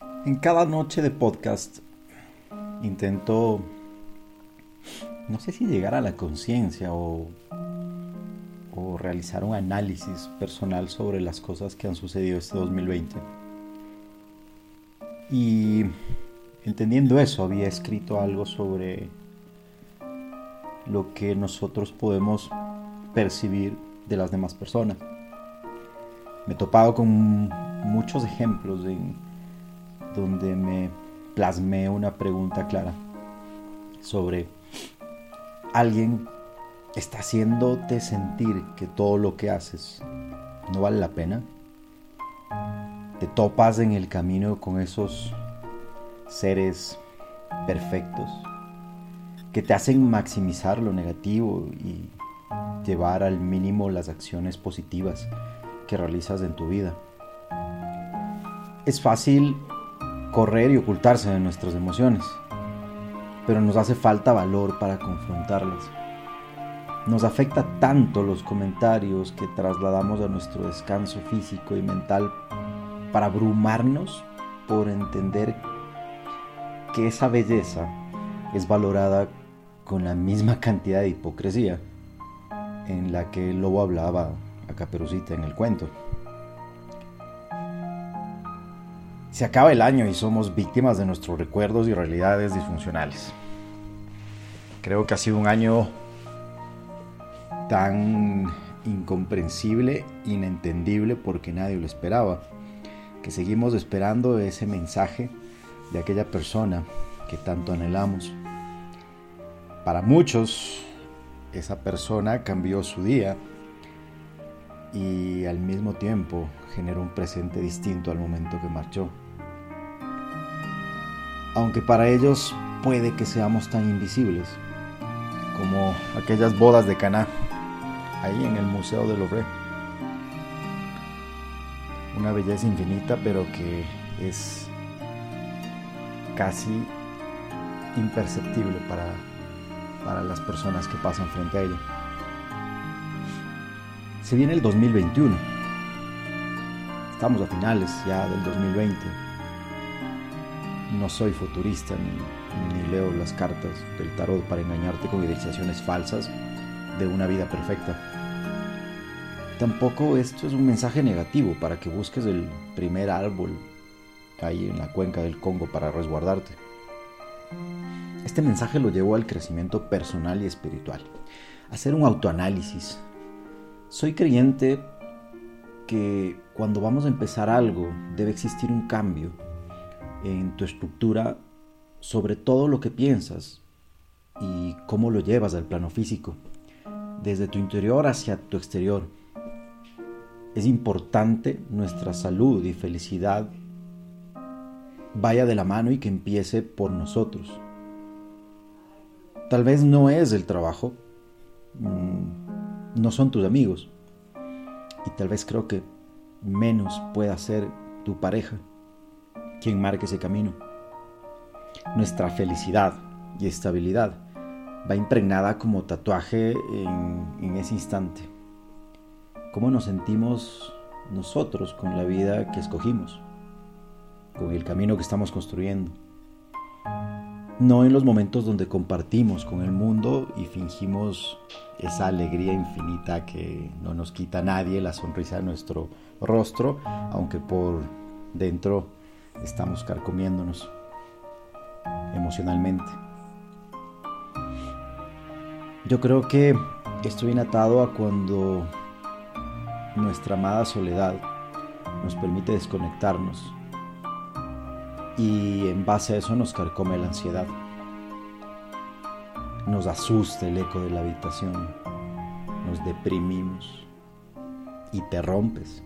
En cada noche de podcast intento, no sé si llegar a la conciencia o, realizar un análisis personal sobre las cosas que han sucedido este 2020. Y entendiendo eso, había escrito algo sobre lo que nosotros podemos percibir de las demás personas. Me he topado con muchos ejemplos en donde me plasmé una pregunta clara sobre alguien está haciéndote sentir que todo lo que haces no vale la pena. Te topas en el camino con esos seres perfectos que te hacen maximizar lo negativo y llevar al mínimo las acciones positivas que realizas en tu vida. Es fácil correr y ocultarse de nuestras emociones, pero nos hace falta valor para confrontarlas. Nos afecta tanto los comentarios que trasladamos a nuestro descanso físico y mental para abrumarnos por entender que esa belleza es valorada con la misma cantidad de hipocresía en la que el lobo hablaba a Caperucita en el cuento. Se acaba el año y somos víctimas de nuestros recuerdos y realidades disfuncionales. Creo que ha sido un año tan incomprensible, inentendible porque nadie lo esperaba, que seguimos esperando ese mensaje de aquella persona que tanto anhelamos. Para muchos, esa persona cambió su día y al mismo tiempo generó un presente distinto al momento que marchó. Aunque para ellos puede que seamos tan invisibles como aquellas bodas de Caná ahí en el Museo del Louvre. Una belleza infinita, pero que es casi imperceptible para, para las personas que pasan frente a ella. Se viene el 2021. Estamos a finales ya del 2020. No soy futurista ni, leo las cartas del tarot para engañarte con idealizaciones falsas de una vida perfecta. Tampoco esto es un mensaje negativo para que busques el primer árbol ahí en la cuenca del Congo para resguardarte. Este mensaje lo llevo al crecimiento personal y espiritual. Hacer un autoanálisis. Soy creyente que cuando vamos a empezar algo debe existir un cambio en tu estructura sobre todo lo que piensas y cómo lo llevas al plano físico, desde tu interior hacia tu exterior. Es importante nuestra salud y felicidad vaya de la mano y que empiece por nosotros. Tal vez no es el trabajo, mm, no son tus amigos y tal vez creo que menos pueda ser tu pareja quien marque ese camino. Nuestra felicidad y estabilidad va impregnada como tatuaje en, en ese instante. ¿Cómo nos sentimos nosotros con la vida que escogimos? con el camino que estamos construyendo. No en los momentos donde compartimos con el mundo y fingimos esa alegría infinita que no nos quita nadie la sonrisa de nuestro rostro, aunque por dentro estamos carcomiéndonos emocionalmente. Yo creo que esto viene atado a cuando nuestra amada soledad nos permite desconectarnos y en base a eso nos carcome la ansiedad. Nos asusta el eco de la habitación, nos deprimimos y te rompes.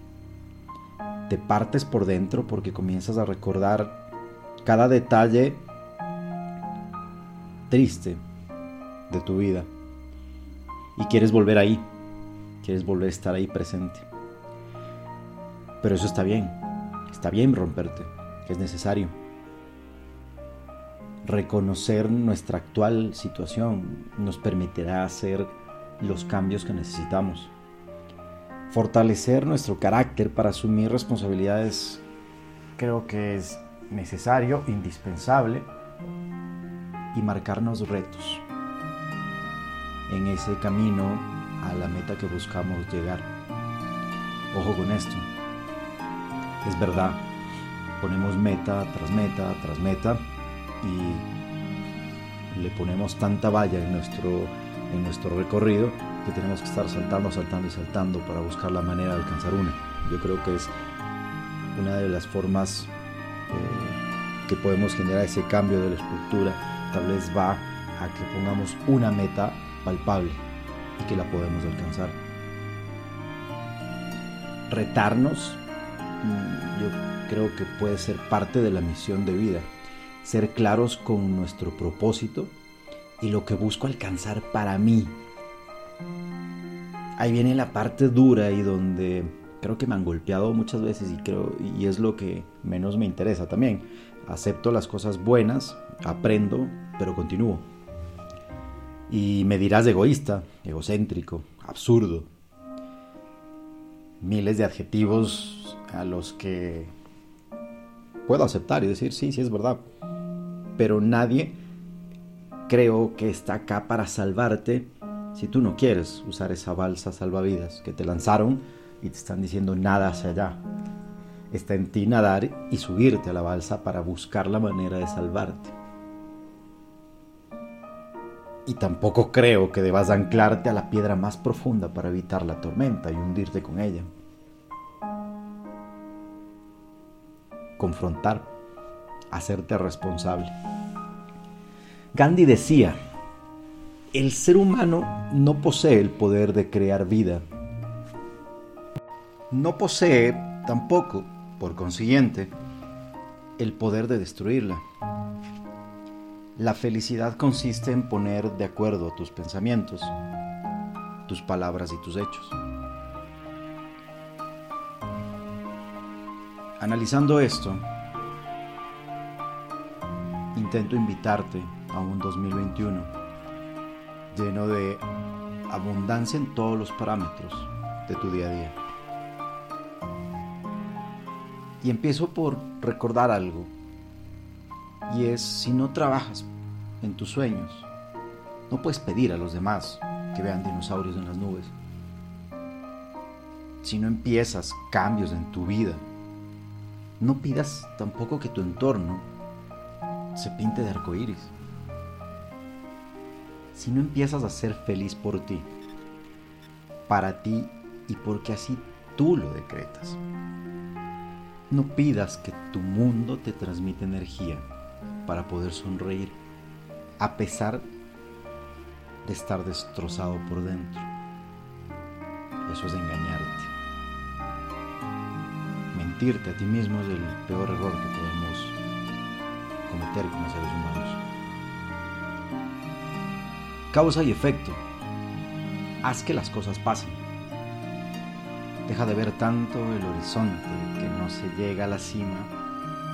Te partes por dentro porque comienzas a recordar cada detalle triste de tu vida y quieres volver ahí, quieres volver a estar ahí presente. Pero eso está bien, está bien romperte, es necesario reconocer nuestra actual situación nos permitirá hacer los cambios que necesitamos. Fortalecer nuestro carácter para asumir responsabilidades creo que es necesario, indispensable, y marcarnos retos en ese camino a la meta que buscamos llegar. Ojo con esto. Es verdad, ponemos meta tras meta tras meta y le ponemos tanta valla en nuestro, en nuestro recorrido que tenemos que estar saltando, saltando y saltando para buscar la manera de alcanzar una. Yo creo que es una de las formas eh, que podemos generar ese cambio de la estructura. Tal vez va a que pongamos una meta palpable y que la podemos alcanzar. Retarnos, mm, yo creo que puede ser parte de la misión de vida. Ser claros con nuestro propósito y lo que busco alcanzar para mí. Ahí viene la parte dura y donde creo que me han golpeado muchas veces y creo y es lo que menos me interesa también. Acepto las cosas buenas, aprendo, pero continúo. Y me dirás egoísta, egocéntrico, absurdo. Miles de adjetivos a los que puedo aceptar y decir, sí, sí es verdad. Pero nadie creo que está acá para salvarte si tú no quieres usar esa balsa salvavidas que te lanzaron y te están diciendo nada hacia allá. Está en ti nadar y subirte a la balsa para buscar la manera de salvarte y tampoco creo que debas anclarte a la piedra más profunda para evitar la tormenta y hundirte con ella. Confrontar, hacerte responsable. Gandhi decía, el ser humano no posee el poder de crear vida. No posee tampoco, por consiguiente, el poder de destruirla. La felicidad consiste en poner de acuerdo tus pensamientos, tus palabras y tus hechos. Analizando esto, intento invitarte a un 2021 lleno de abundancia en todos los parámetros de tu día a día. Y empiezo por recordar algo y es si no trabajas en tus sueños, no puedes pedir a los demás que vean dinosaurios en las nubes. Si no empiezas cambios en tu vida, no pidas tampoco que tu entorno se pinte de arcoíris. Si no empiezas a ser feliz por ti, para ti y porque así tú lo decretas. No pidas que tu mundo te transmita energía para poder sonreír a pesar de estar destrozado por dentro. Eso es engañarte. Mentirte a ti mismo es el peor error que podemos cometer como seres humanos. Causa y efecto. Haz que las cosas pasen. Deja de ver tanto el horizonte que no se llega a la cima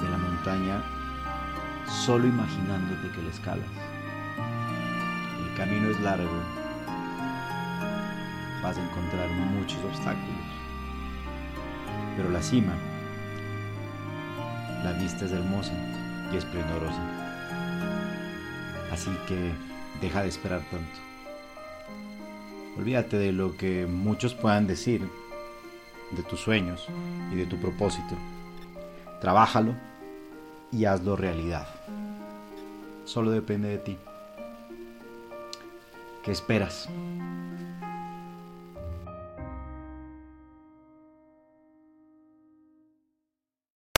de la montaña solo imaginándote que le escalas. El camino es largo, vas a encontrar muchos obstáculos, pero la cima, la vista es hermosa y esplendorosa. Así que deja de esperar tanto. Olvídate de lo que muchos puedan decir de tus sueños y de tu propósito. Trabájalo y hazlo realidad. Solo depende de ti. ¿Qué esperas?